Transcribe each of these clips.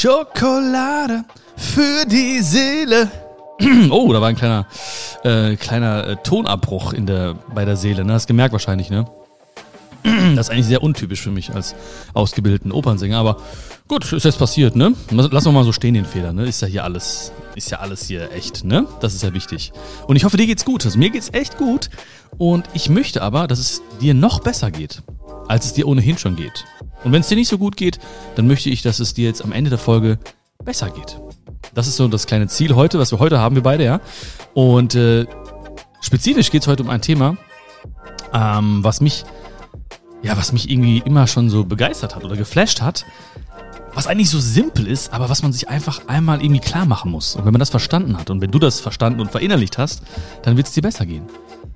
Schokolade für die Seele. Oh, da war ein kleiner, äh, kleiner äh, Tonabbruch in der, bei der Seele. Ne? Hast gemerkt wahrscheinlich, ne? Das ist eigentlich sehr untypisch für mich als ausgebildeten Opernsänger, aber gut, ist jetzt passiert, ne? Lass wir mal so stehen, den Fehler, ne? Ist ja hier alles, ist ja alles hier echt, ne? Das ist ja wichtig. Und ich hoffe, dir geht's gut. Also mir geht's echt gut. Und ich möchte aber, dass es dir noch besser geht, als es dir ohnehin schon geht. Und wenn es dir nicht so gut geht, dann möchte ich, dass es dir jetzt am Ende der Folge besser geht. Das ist so das kleine Ziel heute, was wir heute haben, wir beide, ja. Und äh, spezifisch geht's heute um ein Thema, ähm, was mich ja, was mich irgendwie immer schon so begeistert hat oder geflasht hat, was eigentlich so simpel ist, aber was man sich einfach einmal irgendwie klar machen muss. Und wenn man das verstanden hat und wenn du das verstanden und verinnerlicht hast, dann wird es dir besser gehen.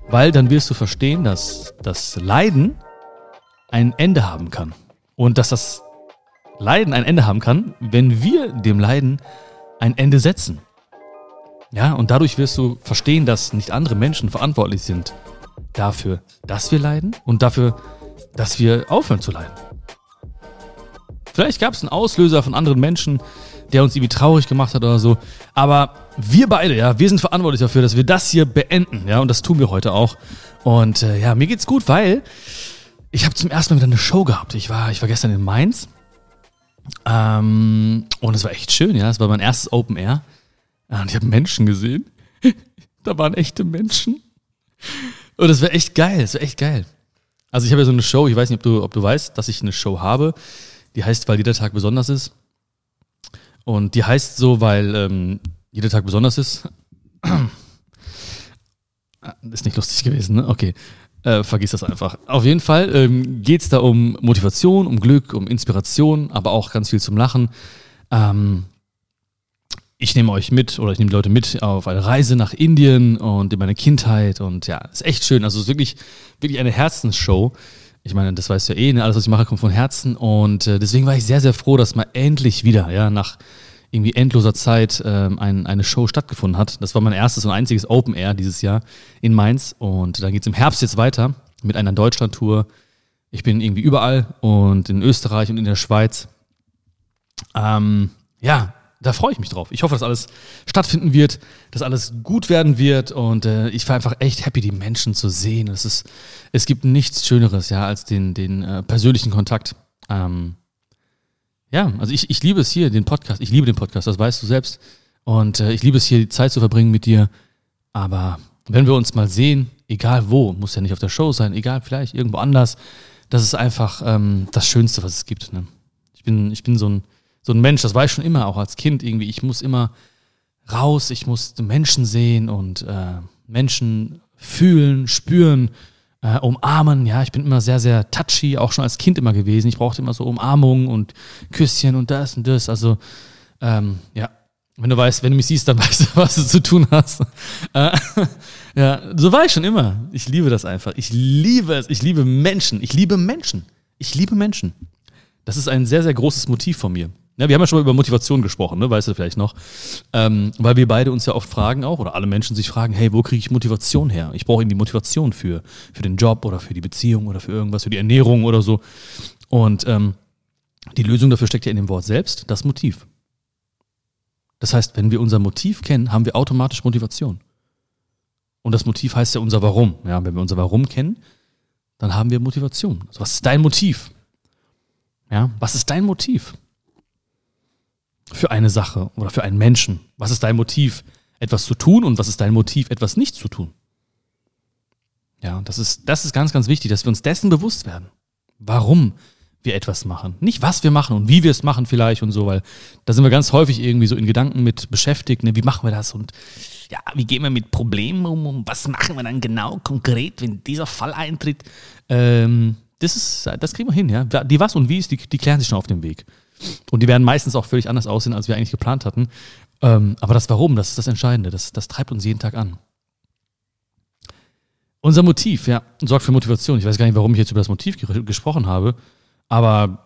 Weil dann wirst du verstehen, dass das Leiden ein Ende haben kann. Und dass das Leiden ein Ende haben kann, wenn wir dem Leiden ein Ende setzen. Ja, und dadurch wirst du verstehen, dass nicht andere Menschen verantwortlich sind dafür, dass wir leiden und dafür, dass wir aufhören zu leiden. Vielleicht gab es einen Auslöser von anderen Menschen, der uns irgendwie traurig gemacht hat oder so. Aber wir beide, ja, wir sind verantwortlich dafür, dass wir das hier beenden, ja, und das tun wir heute auch. Und äh, ja, mir geht's gut, weil ich habe zum ersten Mal wieder eine Show gehabt. Ich war, ich war gestern in Mainz ähm, und es war echt schön, ja. Es war mein erstes Open Air und ich habe Menschen gesehen. da waren echte Menschen und es war echt geil. Es war echt geil. Also ich habe ja so eine Show, ich weiß nicht, ob du, ob du weißt, dass ich eine Show habe, die heißt, weil jeder Tag besonders ist. Und die heißt so, weil ähm, jeder Tag besonders ist. ist nicht lustig gewesen, ne? Okay. Äh, vergiss das einfach. Auf jeden Fall ähm, geht es da um Motivation, um Glück, um Inspiration, aber auch ganz viel zum Lachen. Ähm, ich nehme euch mit oder ich nehme die Leute mit auf eine Reise nach Indien und in meine Kindheit und ja, ist echt schön. Also es ist wirklich, wirklich eine Herzensshow. Ich meine, das weißt du ja eh, ne? alles, was ich mache, kommt von Herzen und äh, deswegen war ich sehr, sehr froh, dass mal endlich wieder, ja, nach irgendwie endloser Zeit ähm, ein, eine Show stattgefunden hat. Das war mein erstes und einziges Open Air dieses Jahr in Mainz und dann geht es im Herbst jetzt weiter mit einer Deutschland-Tour. Ich bin irgendwie überall und in Österreich und in der Schweiz. Ähm, ja, da freue ich mich drauf. Ich hoffe, dass alles stattfinden wird, dass alles gut werden wird und äh, ich war einfach echt happy, die Menschen zu sehen. Es ist, es gibt nichts Schöneres, ja, als den, den äh, persönlichen Kontakt. Ähm, ja, also ich, ich liebe es hier, den Podcast. Ich liebe den Podcast, das weißt du selbst. Und äh, ich liebe es hier, die Zeit zu verbringen mit dir. Aber wenn wir uns mal sehen, egal wo, muss ja nicht auf der Show sein, egal vielleicht irgendwo anders, das ist einfach ähm, das Schönste, was es gibt. Ne? Ich bin, ich bin so ein so ein Mensch, das war ich schon immer, auch als Kind irgendwie. Ich muss immer raus, ich muss Menschen sehen und äh, Menschen fühlen, spüren, äh, umarmen. Ja, ich bin immer sehr, sehr touchy, auch schon als Kind immer gewesen. Ich brauchte immer so Umarmungen und Küsschen und das und das. Also, ähm, ja, wenn du weißt, wenn du mich siehst, dann weißt du, was du zu tun hast. Äh, ja, so war ich schon immer. Ich liebe das einfach. Ich liebe es. Ich liebe Menschen. Ich liebe Menschen. Ich liebe Menschen. Das ist ein sehr, sehr großes Motiv von mir. Ja, wir haben ja schon mal über Motivation gesprochen, ne? weißt du vielleicht noch. Ähm, weil wir beide uns ja oft fragen auch, oder alle Menschen sich fragen, hey, wo kriege ich Motivation her? Ich brauche irgendwie Motivation für, für den Job oder für die Beziehung oder für irgendwas, für die Ernährung oder so. Und ähm, die Lösung dafür steckt ja in dem Wort selbst, das Motiv. Das heißt, wenn wir unser Motiv kennen, haben wir automatisch Motivation. Und das Motiv heißt ja unser Warum. Ja, wenn wir unser Warum kennen, dann haben wir Motivation. Also was ist dein Motiv? Ja, was ist dein Motiv? Für eine Sache oder für einen Menschen? Was ist dein Motiv, etwas zu tun und was ist dein Motiv, etwas nicht zu tun? Ja, das ist, das ist ganz, ganz wichtig, dass wir uns dessen bewusst werden. Warum wir etwas machen. Nicht was wir machen und wie wir es machen vielleicht und so, weil da sind wir ganz häufig irgendwie so in Gedanken mit beschäftigt, ne? wie machen wir das und ja, wie gehen wir mit Problemen um und was machen wir dann genau konkret, wenn dieser Fall eintritt. Ähm, das ist, das kriegen wir hin, ja. Die was und wie ist, die, die klären sich schon auf dem Weg. Und die werden meistens auch völlig anders aussehen, als wir eigentlich geplant hatten. Ähm, aber das Warum, das ist das Entscheidende. Das, das treibt uns jeden Tag an. Unser Motiv, ja, sorgt für Motivation. Ich weiß gar nicht, warum ich jetzt über das Motiv ge gesprochen habe, aber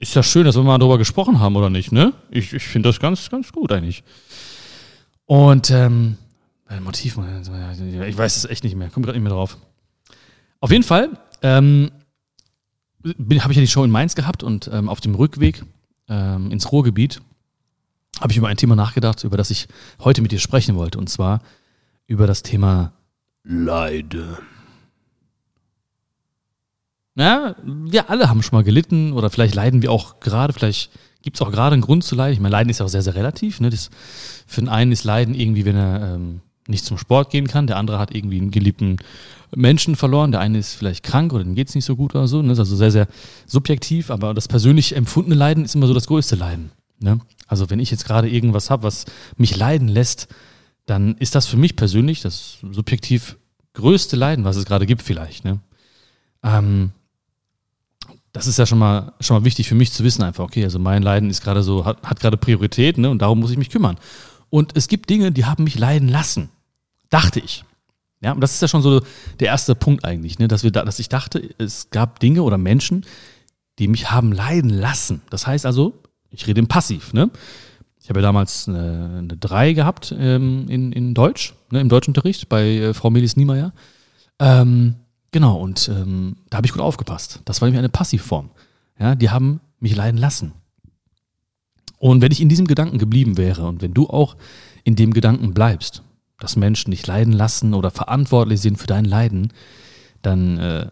ist ja schön, dass wir mal darüber gesprochen haben, oder nicht, ne? Ich, ich finde das ganz, ganz gut eigentlich. Und, ähm, Motiv, ich weiß es echt nicht mehr, komme gerade nicht mehr drauf. Auf jeden Fall, ähm, habe ich ja die Show in Mainz gehabt und ähm, auf dem Rückweg ähm, ins Ruhrgebiet habe ich über ein Thema nachgedacht, über das ich heute mit dir sprechen wollte. Und zwar über das Thema Leiden. Ja, wir alle haben schon mal gelitten oder vielleicht leiden wir auch gerade, vielleicht gibt es auch gerade einen Grund zu leiden. Ich meine, Leiden ist ja auch sehr, sehr relativ. Ne? Das, für den einen ist Leiden irgendwie, wenn er ähm, nicht zum Sport gehen kann, der andere hat irgendwie einen geliebten Menschen verloren, der eine ist vielleicht krank oder dem geht es nicht so gut oder so. Ne? Das ist also sehr, sehr subjektiv, aber das persönlich empfundene Leiden ist immer so das größte Leiden. Ne? Also wenn ich jetzt gerade irgendwas habe, was mich leiden lässt, dann ist das für mich persönlich das subjektiv größte Leiden, was es gerade gibt vielleicht. Ne? Ähm, das ist ja schon mal, schon mal wichtig für mich zu wissen einfach, okay, also mein Leiden ist gerade so, hat, hat gerade Priorität ne, und darum muss ich mich kümmern. Und es gibt Dinge, die haben mich leiden lassen, dachte ich. Ja, und das ist ja schon so der erste Punkt eigentlich, ne, dass, wir da, dass ich dachte, es gab Dinge oder Menschen, die mich haben leiden lassen. Das heißt also, ich rede im Passiv. Ne? Ich habe ja damals eine, eine 3 gehabt ähm, in, in Deutsch, ne, im Deutschunterricht bei äh, Frau Melis Niemeyer. Ähm, Genau, und ähm, da habe ich gut aufgepasst. Das war nämlich eine Passivform. Ja, die haben mich leiden lassen. Und wenn ich in diesem Gedanken geblieben wäre und wenn du auch in dem Gedanken bleibst, dass Menschen dich leiden lassen oder verantwortlich sind für dein Leiden, dann äh,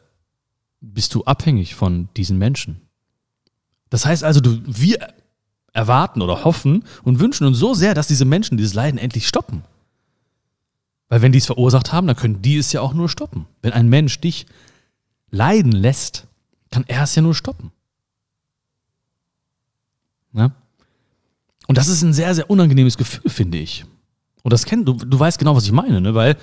bist du abhängig von diesen Menschen. Das heißt also, du, wir erwarten oder hoffen und wünschen uns so sehr, dass diese Menschen dieses Leiden endlich stoppen. Weil wenn die es verursacht haben, dann können die es ja auch nur stoppen. Wenn ein Mensch dich leiden lässt, kann er es ja nur stoppen. Ja? Und das ist ein sehr, sehr unangenehmes Gefühl, finde ich. Und das kennt du, du weißt genau, was ich meine, ne? weil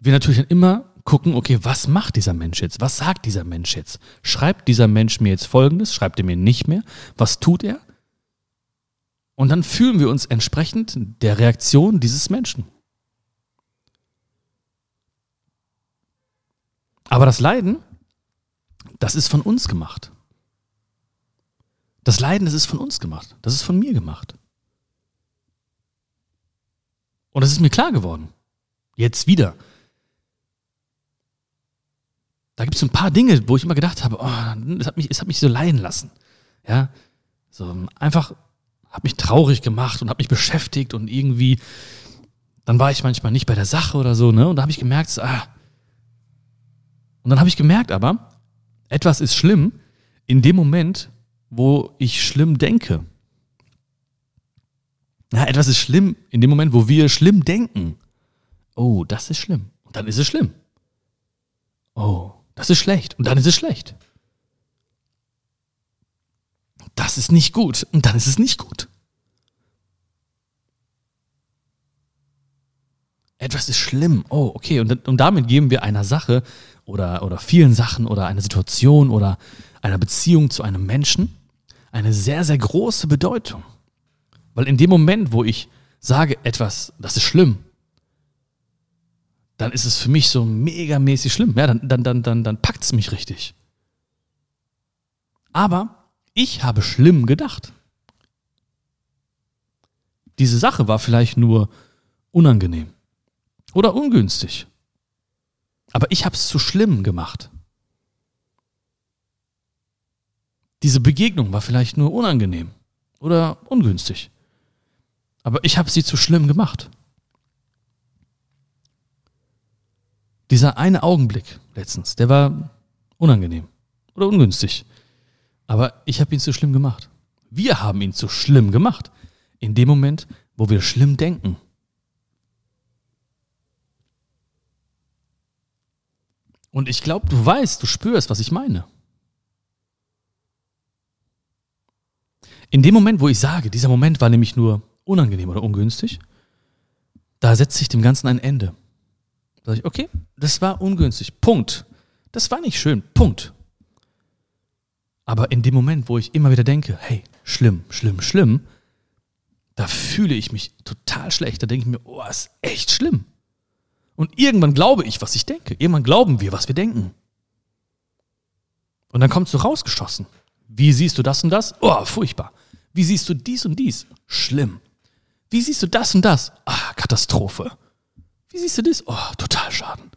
wir natürlich dann immer gucken, okay, was macht dieser Mensch jetzt? Was sagt dieser Mensch jetzt? Schreibt dieser Mensch mir jetzt Folgendes? Schreibt er mir nicht mehr? Was tut er? Und dann fühlen wir uns entsprechend der Reaktion dieses Menschen. Aber das Leiden, das ist von uns gemacht. Das Leiden, das ist von uns gemacht. Das ist von mir gemacht. Und das ist mir klar geworden. Jetzt wieder. Da gibt es ein paar Dinge, wo ich immer gedacht habe, oh, es, hat mich, es hat mich so leiden lassen. Ja, so einfach hat mich traurig gemacht und hat mich beschäftigt und irgendwie, dann war ich manchmal nicht bei der Sache oder so, ne? Und da habe ich gemerkt, ah, und dann habe ich gemerkt aber, etwas ist schlimm in dem Moment, wo ich schlimm denke. Ja, etwas ist schlimm in dem Moment, wo wir schlimm denken. Oh, das ist schlimm. Und dann ist es schlimm. Oh, das ist schlecht. Und dann ist es schlecht. Das ist nicht gut. Und dann ist es nicht gut. Etwas ist schlimm. Oh, okay. Und, und damit geben wir einer Sache oder, oder vielen Sachen oder einer Situation oder einer Beziehung zu einem Menschen eine sehr, sehr große Bedeutung. Weil in dem Moment, wo ich sage etwas, das ist schlimm, dann ist es für mich so megamäßig schlimm. Ja, dann, dann, dann, dann, dann packt es mich richtig. Aber ich habe schlimm gedacht. Diese Sache war vielleicht nur unangenehm oder ungünstig. Aber ich habe es zu schlimm gemacht. Diese Begegnung war vielleicht nur unangenehm oder ungünstig. Aber ich habe sie zu schlimm gemacht. Dieser eine Augenblick letztens, der war unangenehm oder ungünstig. Aber ich habe ihn zu schlimm gemacht. Wir haben ihn zu schlimm gemacht. In dem Moment, wo wir schlimm denken. Und ich glaube, du weißt, du spürst, was ich meine. In dem Moment, wo ich sage, dieser Moment war nämlich nur unangenehm oder ungünstig, da setzt sich dem Ganzen ein Ende. Da sage ich, okay, das war ungünstig. Punkt. Das war nicht schön. Punkt. Aber in dem Moment, wo ich immer wieder denke, hey, schlimm, schlimm, schlimm, da fühle ich mich total schlecht. Da denke ich mir, oh, ist echt schlimm. Und irgendwann glaube ich, was ich denke. Irgendwann glauben wir, was wir denken. Und dann kommst du rausgeschossen. Wie siehst du das und das? Oh, furchtbar. Wie siehst du dies und dies? Schlimm. Wie siehst du das und das? Ah, Katastrophe. Wie siehst du das? Oh, total Schaden.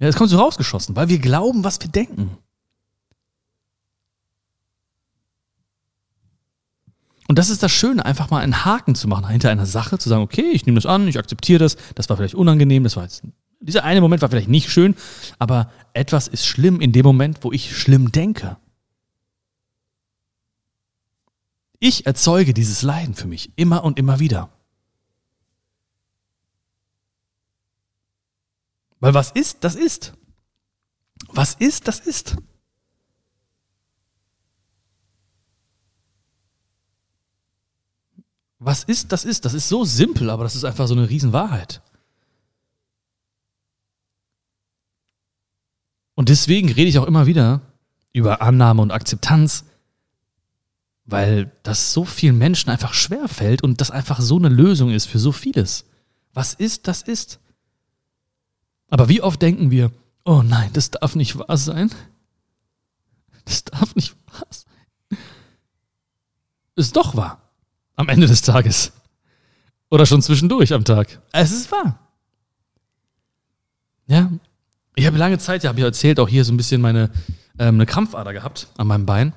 Ja, jetzt kommst du rausgeschossen, weil wir glauben, was wir denken. Und das ist das Schöne, einfach mal einen Haken zu machen hinter einer Sache, zu sagen, okay, ich nehme das an, ich akzeptiere das, das war vielleicht unangenehm, das war jetzt, dieser eine Moment war vielleicht nicht schön, aber etwas ist schlimm in dem Moment, wo ich schlimm denke. Ich erzeuge dieses Leiden für mich immer und immer wieder. Weil was ist, das ist. Was ist, das ist. Was ist, das ist. Das ist so simpel, aber das ist einfach so eine Riesenwahrheit. Und deswegen rede ich auch immer wieder über Annahme und Akzeptanz, weil das so vielen Menschen einfach schwer fällt und das einfach so eine Lösung ist für so vieles. Was ist, das ist. Aber wie oft denken wir, oh nein, das darf nicht wahr sein. Das darf nicht wahr sein. Ist doch wahr. Am Ende des Tages. Oder schon zwischendurch am Tag. Es ist wahr. Ja. Ich habe lange Zeit, ja, habe ich erzählt, auch hier so ein bisschen meine ähm, eine Krampfader gehabt an meinem Bein.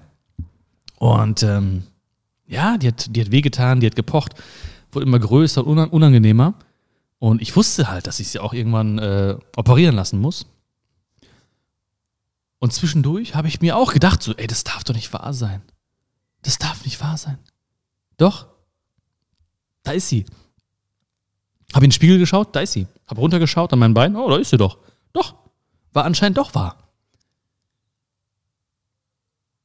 Und ähm, ja, die hat, die hat wehgetan, die hat gepocht, wurde immer größer und unangenehmer. Und ich wusste halt, dass ich sie auch irgendwann äh, operieren lassen muss. Und zwischendurch habe ich mir auch gedacht, so, ey, das darf doch nicht wahr sein. Das darf nicht wahr sein. Doch. Da ist sie. Habe in den Spiegel geschaut, da ist sie. Habe runtergeschaut an mein Bein, oh, da ist sie doch. Doch. War anscheinend doch wahr.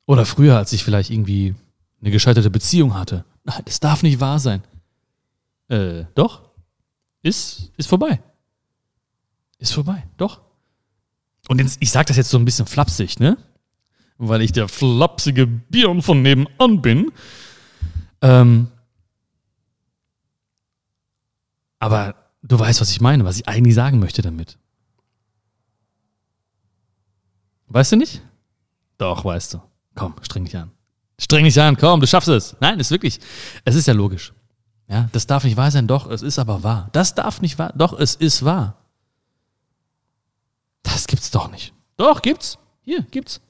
Oder früher, als ich vielleicht irgendwie eine gescheiterte Beziehung hatte. Nein, das darf nicht wahr sein. Äh, doch. Ist, ist vorbei. Ist vorbei, doch. Und ich sage das jetzt so ein bisschen flapsig, ne? Weil ich der flapsige Björn von nebenan bin. Ähm, aber du weißt, was ich meine, was ich eigentlich sagen möchte damit. Weißt du nicht? Doch, weißt du. Komm, streng dich an. Streng dich an, komm, du schaffst es. Nein, ist wirklich, es ist ja logisch. Ja, das darf nicht wahr sein, doch, es ist aber wahr. Das darf nicht wahr, doch, es ist wahr. Das gibt's doch nicht. Doch, gibt's. Hier, gibt's.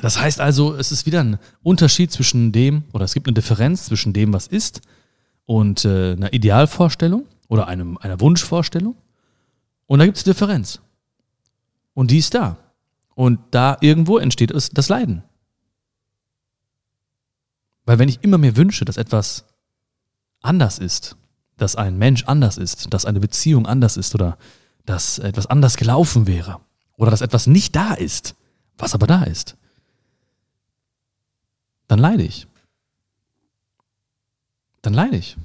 Das heißt also, es ist wieder ein Unterschied zwischen dem, oder es gibt eine Differenz zwischen dem, was ist, und äh, einer Idealvorstellung oder einem, einer Wunschvorstellung. Und da gibt es Differenz. Und die ist da. Und da irgendwo entsteht das Leiden. Weil wenn ich immer mir wünsche, dass etwas anders ist, dass ein Mensch anders ist, dass eine Beziehung anders ist oder dass etwas anders gelaufen wäre oder dass etwas nicht da ist, was aber da ist, dann leide ich. Dann leide ich.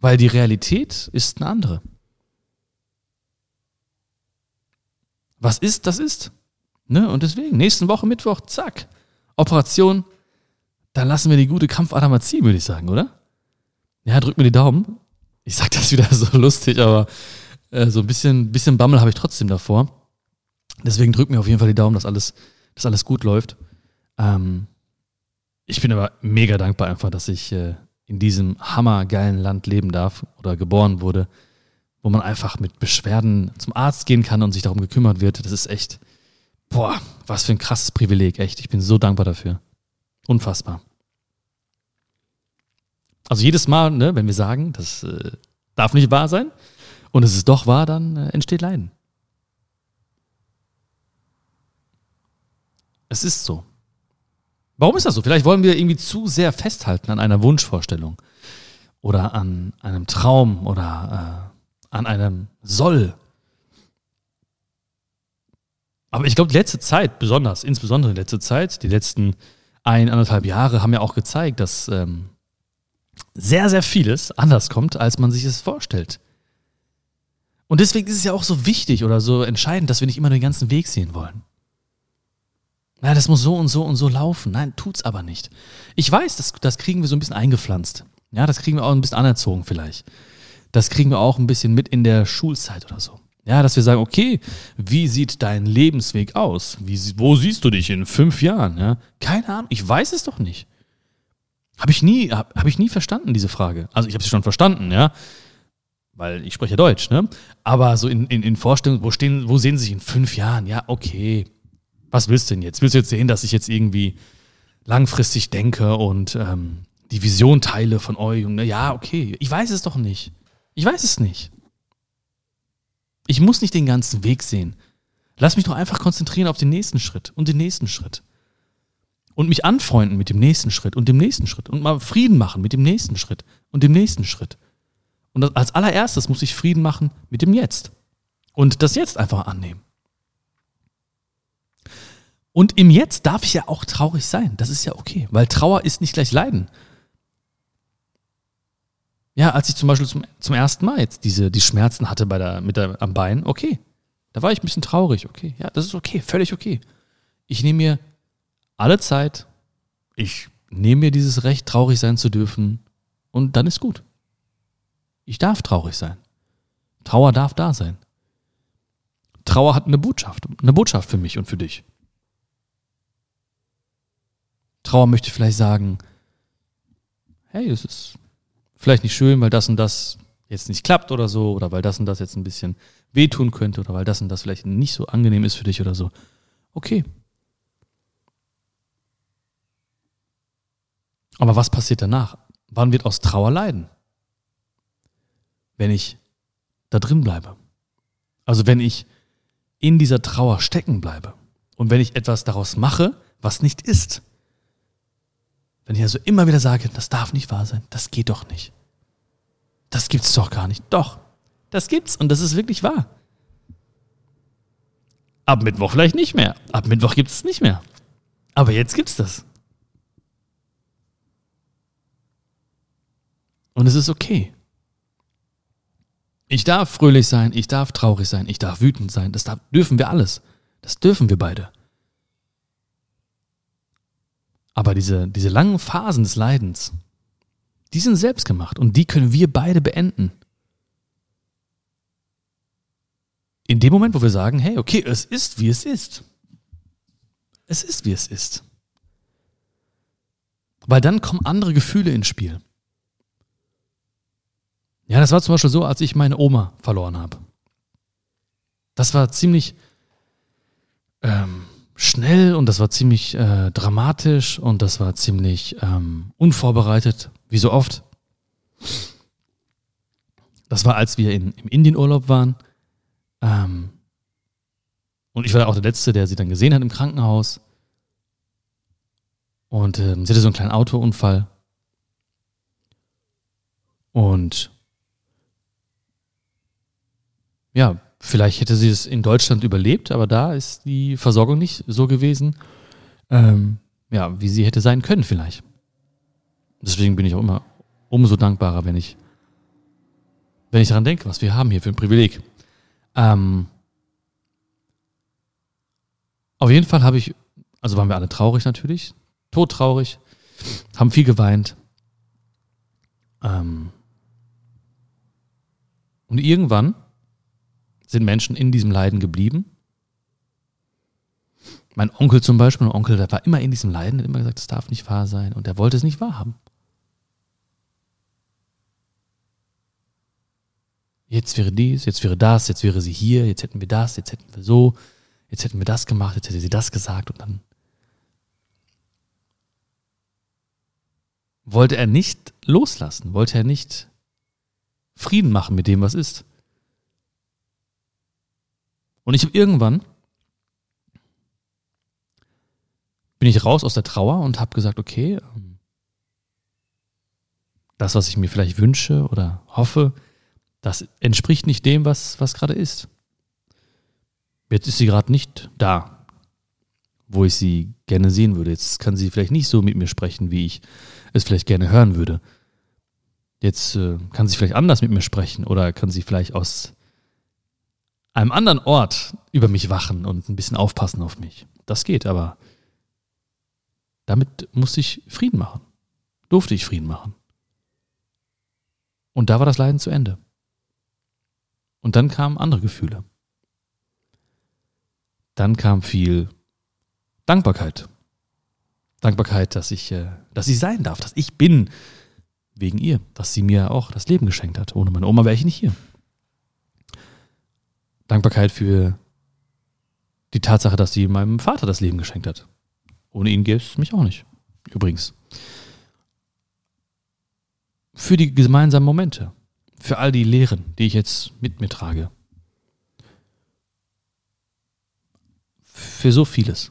Weil die Realität ist eine andere. Was ist, das ist. Ne? Und deswegen, nächsten Woche Mittwoch, zack, Operation, dann lassen wir die gute Kampfader mal ziehen, würde ich sagen, oder? Ja, drück mir die Daumen. Ich sag das wieder so lustig, aber äh, so ein bisschen, bisschen Bammel habe ich trotzdem davor. Deswegen drück mir auf jeden Fall die Daumen, dass alles, dass alles gut läuft. Ähm, ich bin aber mega dankbar einfach, dass ich äh, in diesem hammergeilen Land leben darf oder geboren wurde, wo man einfach mit Beschwerden zum Arzt gehen kann und sich darum gekümmert wird. Das ist echt, boah, was für ein krasses Privileg, echt. Ich bin so dankbar dafür. Unfassbar. Also jedes Mal, ne, wenn wir sagen, das äh, darf nicht wahr sein und es ist doch wahr, dann äh, entsteht Leiden. Es ist so. Warum ist das so? Vielleicht wollen wir irgendwie zu sehr festhalten an einer Wunschvorstellung oder an einem Traum oder äh, an einem Soll. Aber ich glaube, die letzte Zeit, besonders, insbesondere die letzte Zeit, die letzten ein, anderthalb Jahre haben ja auch gezeigt, dass ähm, sehr, sehr vieles anders kommt, als man sich es vorstellt. Und deswegen ist es ja auch so wichtig oder so entscheidend, dass wir nicht immer den ganzen Weg sehen wollen. Na, das muss so und so und so laufen. Nein, tut's aber nicht. Ich weiß, das, das kriegen wir so ein bisschen eingepflanzt. Ja, das kriegen wir auch ein bisschen anerzogen vielleicht. Das kriegen wir auch ein bisschen mit in der Schulzeit oder so. Ja, dass wir sagen, okay, wie sieht dein Lebensweg aus? Wie, wo siehst du dich in fünf Jahren? Ja? Keine Ahnung, ich weiß es doch nicht. Habe ich nie, habe hab ich nie verstanden, diese Frage. Also ich habe sie schon verstanden, ja, weil ich spreche Deutsch, ne? Aber so in, in, in Vorstellungen, wo, stehen, wo sehen sie sich in fünf Jahren? Ja, okay. Was willst du denn jetzt? Willst du jetzt sehen, dass ich jetzt irgendwie langfristig denke und ähm, die Vision teile von euch. Und ja, okay, ich weiß es doch nicht. Ich weiß es nicht. Ich muss nicht den ganzen Weg sehen. Lass mich doch einfach konzentrieren auf den nächsten Schritt und den nächsten Schritt. Und mich anfreunden mit dem nächsten Schritt und dem nächsten Schritt. Und mal Frieden machen mit dem nächsten Schritt und dem nächsten Schritt. Und als allererstes muss ich Frieden machen mit dem Jetzt. Und das Jetzt einfach annehmen. Und im Jetzt darf ich ja auch traurig sein. Das ist ja okay, weil Trauer ist nicht gleich Leiden. Ja, als ich zum Beispiel zum, zum ersten Mal jetzt diese, die Schmerzen hatte bei der, mit der, am Bein, okay. Da war ich ein bisschen traurig, okay. Ja, das ist okay, völlig okay. Ich nehme mir alle Zeit, ich nehme mir dieses Recht, traurig sein zu dürfen und dann ist gut. Ich darf traurig sein. Trauer darf da sein. Trauer hat eine Botschaft, eine Botschaft für mich und für dich. Trauer möchte vielleicht sagen, hey, es ist vielleicht nicht schön, weil das und das jetzt nicht klappt oder so, oder weil das und das jetzt ein bisschen wehtun könnte, oder weil das und das vielleicht nicht so angenehm ist für dich oder so. Okay. Aber was passiert danach? Wann wird aus Trauer leiden? Wenn ich da drin bleibe. Also wenn ich in dieser Trauer stecken bleibe und wenn ich etwas daraus mache, was nicht ist. Wenn ich also immer wieder sage, das darf nicht wahr sein, das geht doch nicht. Das gibt's doch gar nicht. Doch, das gibt's und das ist wirklich wahr. Ab Mittwoch vielleicht nicht mehr. Ab Mittwoch gibt es nicht mehr. Aber jetzt gibt's das. Und es ist okay. Ich darf fröhlich sein, ich darf traurig sein, ich darf wütend sein. Das darf, dürfen wir alles. Das dürfen wir beide. Aber diese, diese langen Phasen des Leidens, die sind selbst gemacht und die können wir beide beenden. In dem Moment, wo wir sagen, hey, okay, es ist, wie es ist. Es ist, wie es ist. Weil dann kommen andere Gefühle ins Spiel. Ja, das war zum Beispiel so, als ich meine Oma verloren habe. Das war ziemlich ähm, schnell und das war ziemlich äh, dramatisch und das war ziemlich ähm, unvorbereitet, wie so oft. Das war, als wir in, im Indienurlaub waren. Ähm, und ich war auch der Letzte, der sie dann gesehen hat im Krankenhaus. Und ähm, sie hatte so einen kleinen Autounfall. Und ja, Vielleicht hätte sie es in Deutschland überlebt, aber da ist die Versorgung nicht so gewesen, ähm, ja, wie sie hätte sein können vielleicht. Deswegen bin ich auch immer umso dankbarer, wenn ich, wenn ich daran denke, was wir haben hier für ein Privileg. Ähm, auf jeden Fall habe ich, also waren wir alle traurig natürlich, todtraurig, haben viel geweint. Ähm, und irgendwann sind Menschen in diesem Leiden geblieben. Mein Onkel zum Beispiel, mein Onkel, der war immer in diesem Leiden, hat immer gesagt, das darf nicht wahr sein und er wollte es nicht wahrhaben. Jetzt wäre dies, jetzt wäre das, jetzt wäre sie hier, jetzt hätten wir das, jetzt hätten wir so, jetzt hätten wir das gemacht, jetzt hätte sie das gesagt und dann wollte er nicht loslassen, wollte er nicht Frieden machen mit dem, was ist. Und ich habe irgendwann bin ich raus aus der Trauer und habe gesagt, okay, ähm, das, was ich mir vielleicht wünsche oder hoffe, das entspricht nicht dem, was, was gerade ist. Jetzt ist sie gerade nicht da, wo ich sie gerne sehen würde. Jetzt kann sie vielleicht nicht so mit mir sprechen, wie ich es vielleicht gerne hören würde. Jetzt äh, kann sie vielleicht anders mit mir sprechen oder kann sie vielleicht aus einem anderen Ort über mich wachen und ein bisschen aufpassen auf mich. Das geht, aber damit musste ich Frieden machen. Durfte ich Frieden machen. Und da war das Leiden zu Ende. Und dann kamen andere Gefühle. Dann kam viel Dankbarkeit. Dankbarkeit, dass ich, äh, dass ich sein darf, dass ich bin wegen ihr, dass sie mir auch das Leben geschenkt hat. Ohne meine Oma wäre ich nicht hier. Dankbarkeit für die Tatsache, dass sie meinem Vater das Leben geschenkt hat. Ohne ihn gäbe es mich auch nicht. übrigens. Für die gemeinsamen Momente. Für all die Lehren, die ich jetzt mit mir trage. Für so vieles.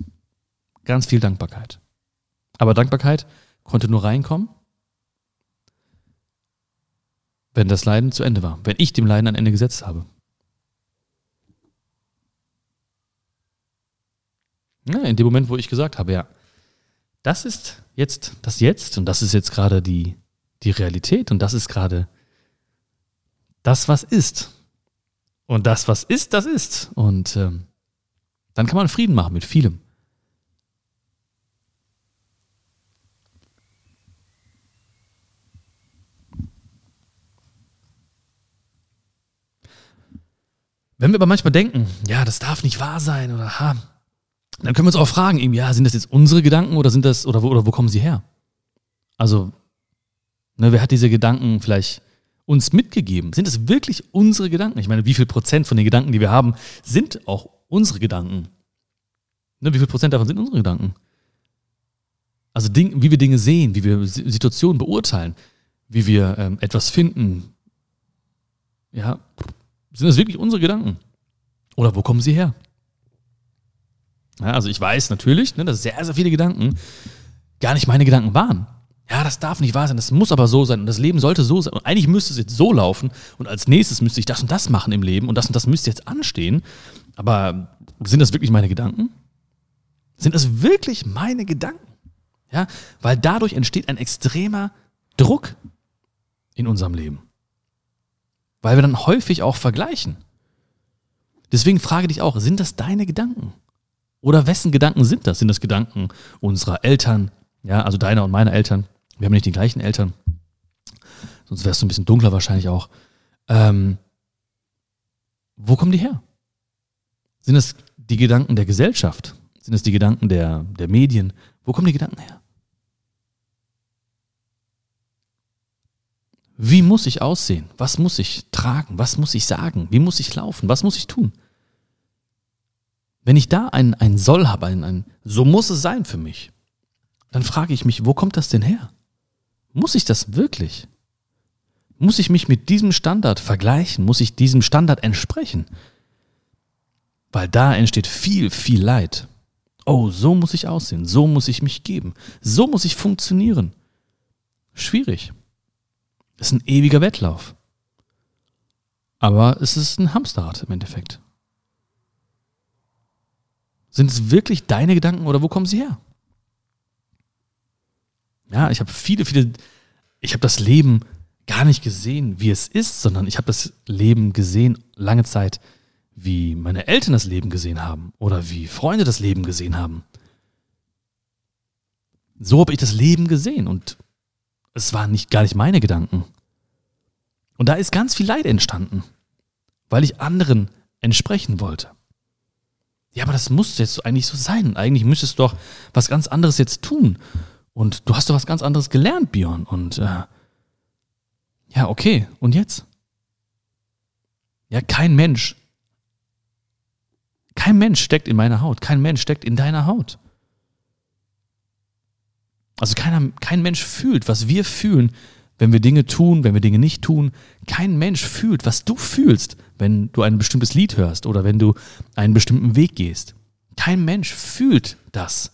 Ganz viel Dankbarkeit. Aber Dankbarkeit konnte nur reinkommen, wenn das Leiden zu Ende war, wenn ich dem Leiden ein Ende gesetzt habe. Ja, in dem Moment, wo ich gesagt habe, ja, das ist jetzt das Jetzt und das ist jetzt gerade die, die Realität und das ist gerade das, was ist. Und das, was ist, das ist. Und ähm, dann kann man Frieden machen mit vielem. Wenn wir aber manchmal denken, ja, das darf nicht wahr sein oder ha, dann können wir uns auch fragen, eben, ja, sind das jetzt unsere Gedanken oder sind das, oder wo, oder wo kommen sie her? Also, ne, wer hat diese Gedanken vielleicht uns mitgegeben? Sind es wirklich unsere Gedanken? Ich meine, wie viel Prozent von den Gedanken, die wir haben, sind auch unsere Gedanken? Ne, wie viel Prozent davon sind unsere Gedanken? Also, Ding, wie wir Dinge sehen, wie wir Situationen beurteilen, wie wir ähm, etwas finden. Ja, sind das wirklich unsere Gedanken? Oder wo kommen sie her? Ja, also ich weiß natürlich, ne, dass sehr, sehr viele Gedanken gar nicht meine Gedanken waren. Ja, das darf nicht wahr sein, das muss aber so sein und das Leben sollte so sein. Und eigentlich müsste es jetzt so laufen und als nächstes müsste ich das und das machen im Leben und das und das müsste jetzt anstehen. Aber sind das wirklich meine Gedanken? Sind das wirklich meine Gedanken? Ja, weil dadurch entsteht ein extremer Druck in unserem Leben. Weil wir dann häufig auch vergleichen. Deswegen frage dich auch, sind das deine Gedanken? Oder wessen Gedanken sind das? Sind das Gedanken unserer Eltern? Ja, also deiner und meiner Eltern. Wir haben nicht die gleichen Eltern. Sonst es so ein bisschen dunkler wahrscheinlich auch. Ähm, wo kommen die her? Sind es die Gedanken der Gesellschaft? Sind es die Gedanken der, der Medien? Wo kommen die Gedanken her? Wie muss ich aussehen? Was muss ich tragen? Was muss ich sagen? Wie muss ich laufen? Was muss ich tun? Wenn ich da ein, ein Soll habe, ein, ein So muss es sein für mich, dann frage ich mich, wo kommt das denn her? Muss ich das wirklich? Muss ich mich mit diesem Standard vergleichen? Muss ich diesem Standard entsprechen? Weil da entsteht viel, viel Leid. Oh, so muss ich aussehen, so muss ich mich geben, so muss ich funktionieren. Schwierig. Es ist ein ewiger Wettlauf. Aber es ist ein Hamsterrad im Endeffekt. Sind es wirklich deine Gedanken oder wo kommen sie her? Ja, ich habe viele, viele, ich habe das Leben gar nicht gesehen, wie es ist, sondern ich habe das Leben gesehen lange Zeit, wie meine Eltern das Leben gesehen haben oder wie Freunde das Leben gesehen haben. So habe ich das Leben gesehen und es waren nicht gar nicht meine Gedanken. Und da ist ganz viel Leid entstanden, weil ich anderen entsprechen wollte. Ja, aber das muss jetzt eigentlich so sein. Eigentlich müsstest du doch was ganz anderes jetzt tun. Und du hast doch was ganz anderes gelernt, Björn. Und äh, ja, okay. Und jetzt? Ja, kein Mensch. Kein Mensch steckt in meiner Haut. Kein Mensch steckt in deiner Haut. Also keiner, kein Mensch fühlt, was wir fühlen, wenn wir Dinge tun, wenn wir Dinge nicht tun. Kein Mensch fühlt, was du fühlst, wenn du ein bestimmtes Lied hörst oder wenn du einen bestimmten Weg gehst. Kein Mensch fühlt das.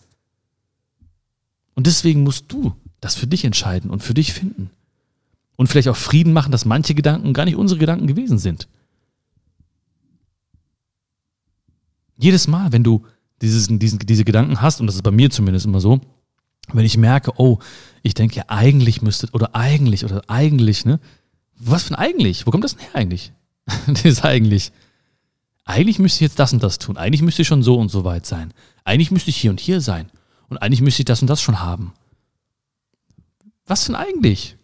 Und deswegen musst du das für dich entscheiden und für dich finden. Und vielleicht auch Frieden machen, dass manche Gedanken gar nicht unsere Gedanken gewesen sind. Jedes Mal, wenn du dieses, diesen, diese Gedanken hast, und das ist bei mir zumindest immer so, wenn ich merke, oh, ich denke ja eigentlich müsste, oder eigentlich, oder eigentlich, ne? Was für ein eigentlich? Wo kommt das denn her eigentlich? das ist eigentlich. Eigentlich müsste ich jetzt das und das tun. Eigentlich müsste ich schon so und so weit sein. Eigentlich müsste ich hier und hier sein. Und eigentlich müsste ich das und das schon haben. Was denn eigentlich?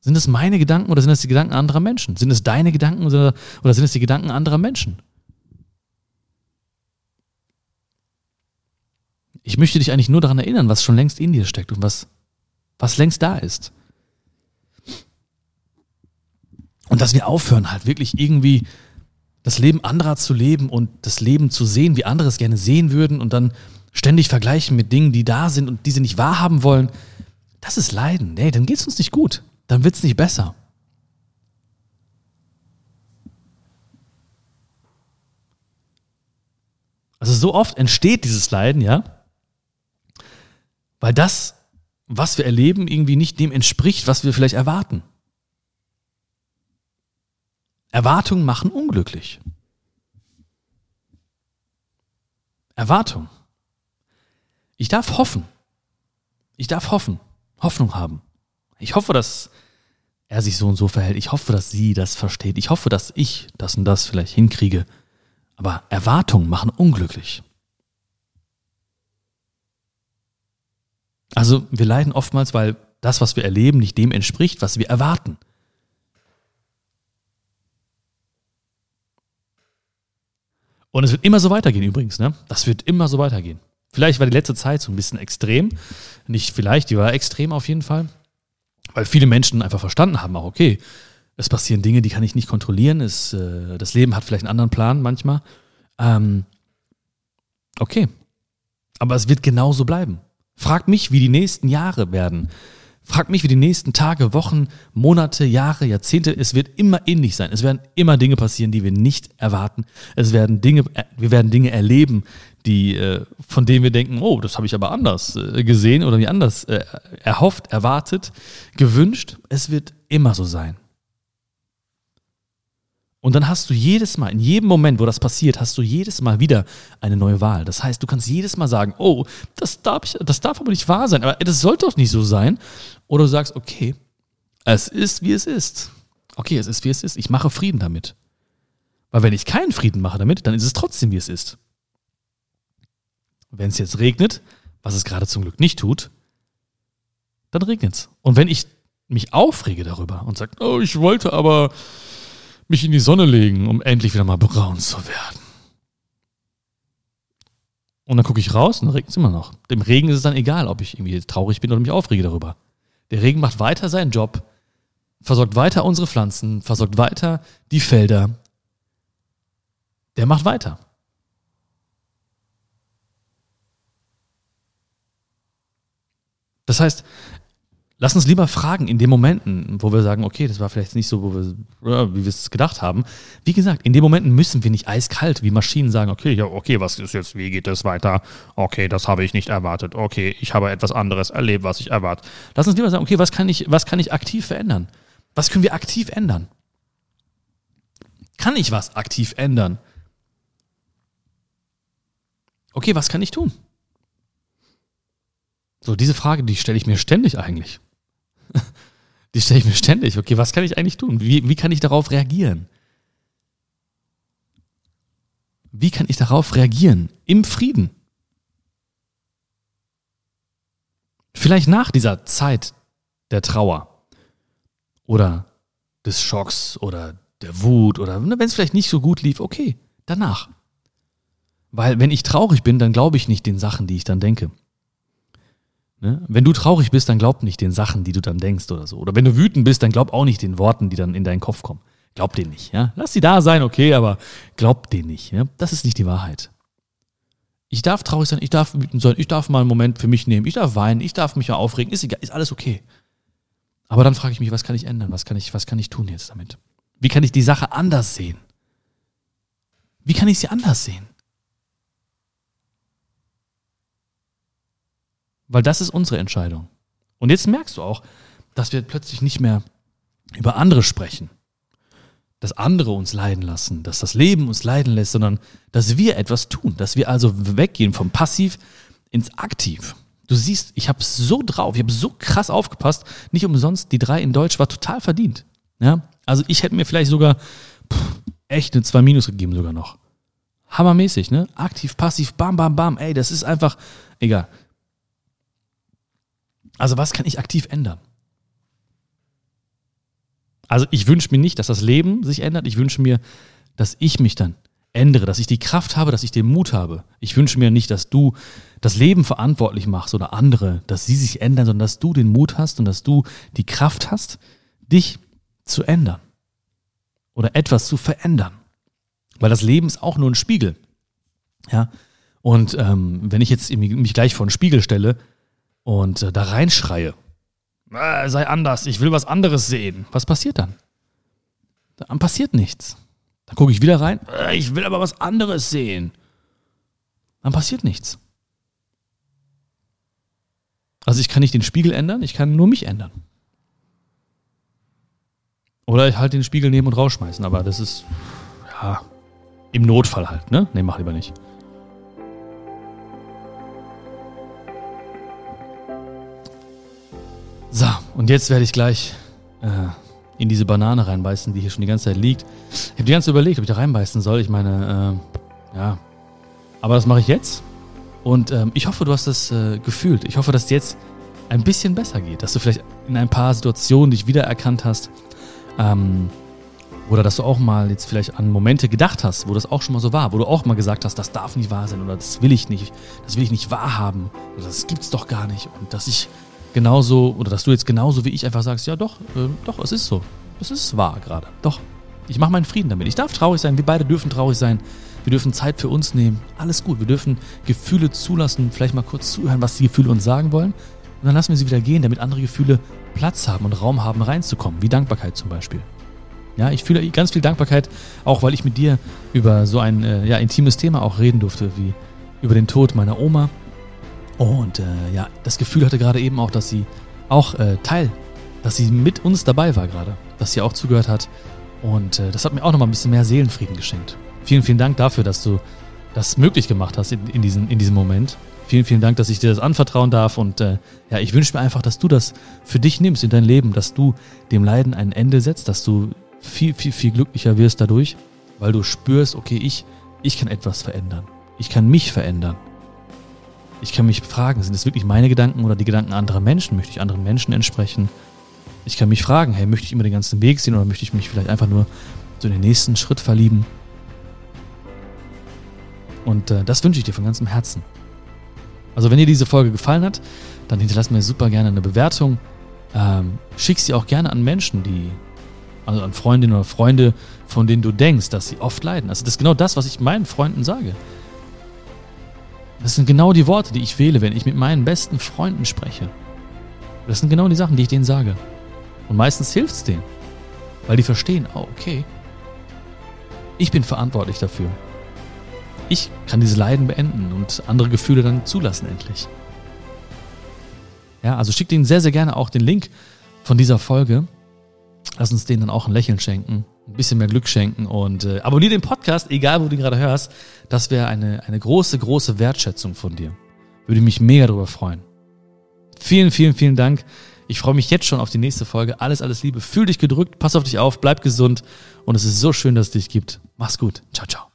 Sind es meine Gedanken oder sind es die Gedanken anderer Menschen? Sind es deine Gedanken oder, oder sind es die Gedanken anderer Menschen? Ich möchte dich eigentlich nur daran erinnern, was schon längst in dir steckt und was, was längst da ist. Und dass wir aufhören, halt wirklich irgendwie das Leben anderer zu leben und das Leben zu sehen, wie andere es gerne sehen würden und dann ständig vergleichen mit Dingen, die da sind und die sie nicht wahrhaben wollen, das ist Leiden. Nee, dann geht es uns nicht gut. Dann wird es nicht besser. Also so oft entsteht dieses Leiden, ja, weil das, was wir erleben, irgendwie nicht dem entspricht, was wir vielleicht erwarten. Erwartungen machen unglücklich. Erwartung. Ich darf hoffen. Ich darf hoffen. Hoffnung haben. Ich hoffe, dass er sich so und so verhält. Ich hoffe, dass sie das versteht. Ich hoffe, dass ich das und das vielleicht hinkriege. Aber Erwartungen machen unglücklich. Also wir leiden oftmals, weil das, was wir erleben, nicht dem entspricht, was wir erwarten. Und es wird immer so weitergehen übrigens, ne? Das wird immer so weitergehen. Vielleicht war die letzte Zeit so ein bisschen extrem. Nicht vielleicht, die war extrem auf jeden Fall. Weil viele Menschen einfach verstanden haben, auch okay, es passieren Dinge, die kann ich nicht kontrollieren. Es, äh, das Leben hat vielleicht einen anderen Plan manchmal. Ähm, okay. Aber es wird genauso bleiben. Frag mich, wie die nächsten Jahre werden. Frag mich, wie die nächsten Tage, Wochen, Monate, Jahre, Jahrzehnte, es wird immer ähnlich sein. Es werden immer Dinge passieren, die wir nicht erwarten. Es werden Dinge, äh, wir werden Dinge erleben, die, äh, von denen wir denken, oh, das habe ich aber anders äh, gesehen oder wie anders erhofft, erwartet, gewünscht. Es wird immer so sein. Und dann hast du jedes Mal, in jedem Moment, wo das passiert, hast du jedes Mal wieder eine neue Wahl. Das heißt, du kannst jedes Mal sagen, oh, das darf, ich, das darf aber nicht wahr sein, aber das sollte doch nicht so sein. Oder du sagst, okay, es ist, wie es ist. Okay, es ist, wie es ist. Ich mache Frieden damit. Weil wenn ich keinen Frieden mache damit, dann ist es trotzdem, wie es ist. Wenn es jetzt regnet, was es gerade zum Glück nicht tut, dann regnet es. Und wenn ich mich aufrege darüber und sage, oh, ich wollte aber mich in die Sonne legen, um endlich wieder mal braun zu werden. Und dann gucke ich raus und dann regnet es immer noch. Dem Regen ist es dann egal, ob ich irgendwie traurig bin oder mich aufrege darüber. Der Regen macht weiter seinen Job, versorgt weiter unsere Pflanzen, versorgt weiter die Felder. Der macht weiter. Das heißt, Lass uns lieber fragen in den Momenten, wo wir sagen, okay, das war vielleicht nicht so, wir, wie wir es gedacht haben. Wie gesagt, in den Momenten müssen wir nicht eiskalt wie Maschinen sagen, okay, ja, okay, was ist jetzt, wie geht es weiter? Okay, das habe ich nicht erwartet. Okay, ich habe etwas anderes erlebt, was ich erwarte. Lass uns lieber sagen, okay, was kann ich, was kann ich aktiv verändern? Was können wir aktiv ändern? Kann ich was aktiv ändern? Okay, was kann ich tun? So, diese Frage, die stelle ich mir ständig eigentlich. Die stelle ich mir ständig. Okay, was kann ich eigentlich tun? Wie, wie kann ich darauf reagieren? Wie kann ich darauf reagieren? Im Frieden. Vielleicht nach dieser Zeit der Trauer oder des Schocks oder der Wut oder ne, wenn es vielleicht nicht so gut lief, okay, danach. Weil wenn ich traurig bin, dann glaube ich nicht den Sachen, die ich dann denke. Ne? Wenn du traurig bist, dann glaub nicht den Sachen, die du dann denkst oder so. Oder wenn du wütend bist, dann glaub auch nicht den Worten, die dann in deinen Kopf kommen. Glaub denen nicht, ja. Lass sie da sein, okay, aber glaub denen nicht, ja. Das ist nicht die Wahrheit. Ich darf traurig sein, ich darf wütend sein, ich darf mal einen Moment für mich nehmen, ich darf weinen, ich darf mich ja aufregen, ist egal, ist alles okay. Aber dann frage ich mich, was kann ich ändern? Was kann ich, was kann ich tun jetzt damit? Wie kann ich die Sache anders sehen? Wie kann ich sie anders sehen? Weil das ist unsere Entscheidung. Und jetzt merkst du auch, dass wir plötzlich nicht mehr über andere sprechen, dass andere uns leiden lassen, dass das Leben uns leiden lässt, sondern dass wir etwas tun, dass wir also weggehen vom Passiv ins Aktiv. Du siehst, ich habe so drauf, ich habe so krass aufgepasst, nicht umsonst, die drei in Deutsch war total verdient. Ja? Also ich hätte mir vielleicht sogar pff, echt eine 2 Minus gegeben sogar noch. Hammermäßig, ne? Aktiv, passiv, bam, bam, bam. Ey, das ist einfach, egal. Also was kann ich aktiv ändern? Also ich wünsche mir nicht, dass das Leben sich ändert. Ich wünsche mir, dass ich mich dann ändere, dass ich die Kraft habe, dass ich den Mut habe. Ich wünsche mir nicht, dass du das Leben verantwortlich machst oder andere, dass sie sich ändern, sondern dass du den Mut hast und dass du die Kraft hast, dich zu ändern oder etwas zu verändern. Weil das Leben ist auch nur ein Spiegel. Ja. Und ähm, wenn ich jetzt mich gleich vor den Spiegel stelle und äh, da reinschreie, äh, sei anders, ich will was anderes sehen, was passiert dann? Dann passiert nichts. Dann gucke ich wieder rein, äh, ich will aber was anderes sehen. Dann passiert nichts. Also ich kann nicht den Spiegel ändern, ich kann nur mich ändern. Oder ich halt den Spiegel nehmen und rausschmeißen, aber das ist, ja, im Notfall halt, ne? Ne, mach lieber nicht. So, und jetzt werde ich gleich äh, in diese Banane reinbeißen, die hier schon die ganze Zeit liegt. Ich habe die ganze Zeit überlegt, ob ich da reinbeißen soll. Ich meine, äh, ja. Aber das mache ich jetzt. Und ähm, ich hoffe, du hast das äh, gefühlt. Ich hoffe, dass es jetzt ein bisschen besser geht. Dass du vielleicht in ein paar Situationen dich wiedererkannt hast. Ähm, oder dass du auch mal jetzt vielleicht an Momente gedacht hast, wo das auch schon mal so war, wo du auch mal gesagt hast, das darf nicht wahr sein oder das will ich nicht, das will ich nicht wahrhaben oder das gibt's doch gar nicht und dass ich genauso oder dass du jetzt genauso wie ich einfach sagst, ja doch, äh, doch, es ist so, es ist wahr gerade, doch, ich mache meinen Frieden damit. Ich darf traurig sein, wir beide dürfen traurig sein. Wir dürfen Zeit für uns nehmen. Alles gut. Wir dürfen Gefühle zulassen, vielleicht mal kurz zuhören, was die Gefühle uns sagen wollen. Und dann lassen wir sie wieder gehen, damit andere Gefühle Platz haben und Raum haben, reinzukommen. Wie Dankbarkeit zum Beispiel. Ja, ich fühle ganz viel Dankbarkeit, auch weil ich mit dir über so ein äh, ja, intimes Thema auch reden durfte, wie über den Tod meiner Oma. Und äh, ja, das Gefühl hatte gerade eben auch, dass sie auch äh, Teil, dass sie mit uns dabei war gerade, dass sie auch zugehört hat. Und äh, das hat mir auch nochmal ein bisschen mehr Seelenfrieden geschenkt. Vielen, vielen Dank dafür, dass du das möglich gemacht hast in, in, diesem, in diesem Moment. Vielen, vielen Dank, dass ich dir das anvertrauen darf. Und äh, ja, ich wünsche mir einfach, dass du das für dich nimmst in dein Leben, dass du dem Leiden ein Ende setzt, dass du viel, viel, viel glücklicher wirst dadurch, weil du spürst, okay, ich, ich kann etwas verändern. Ich kann mich verändern. Ich kann mich fragen, sind es wirklich meine Gedanken oder die Gedanken anderer Menschen? Möchte ich anderen Menschen entsprechen? Ich kann mich fragen, hey, möchte ich immer den ganzen Weg sehen oder möchte ich mich vielleicht einfach nur so in den nächsten Schritt verlieben? Und äh, das wünsche ich dir von ganzem Herzen. Also wenn dir diese Folge gefallen hat, dann hinterlass mir super gerne eine Bewertung. Ähm, schick sie auch gerne an Menschen, die, also an Freundinnen oder Freunde, von denen du denkst, dass sie oft leiden. Also das ist genau das, was ich meinen Freunden sage. Das sind genau die Worte, die ich wähle, wenn ich mit meinen besten Freunden spreche. Das sind genau die Sachen, die ich denen sage. Und meistens hilft es denen. Weil die verstehen, oh, okay, ich bin verantwortlich dafür. Ich kann diese Leiden beenden und andere Gefühle dann zulassen endlich. Ja, also schickt ihnen sehr, sehr gerne auch den Link von dieser Folge. Lass uns denen dann auch ein Lächeln schenken, ein bisschen mehr Glück schenken und äh, abonniere den Podcast, egal wo du ihn gerade hörst. Das wäre eine, eine große, große Wertschätzung von dir. Würde mich mega darüber freuen. Vielen, vielen, vielen Dank. Ich freue mich jetzt schon auf die nächste Folge. Alles, alles Liebe. Fühl dich gedrückt, pass auf dich auf, bleib gesund und es ist so schön, dass es dich gibt. Mach's gut. Ciao, ciao.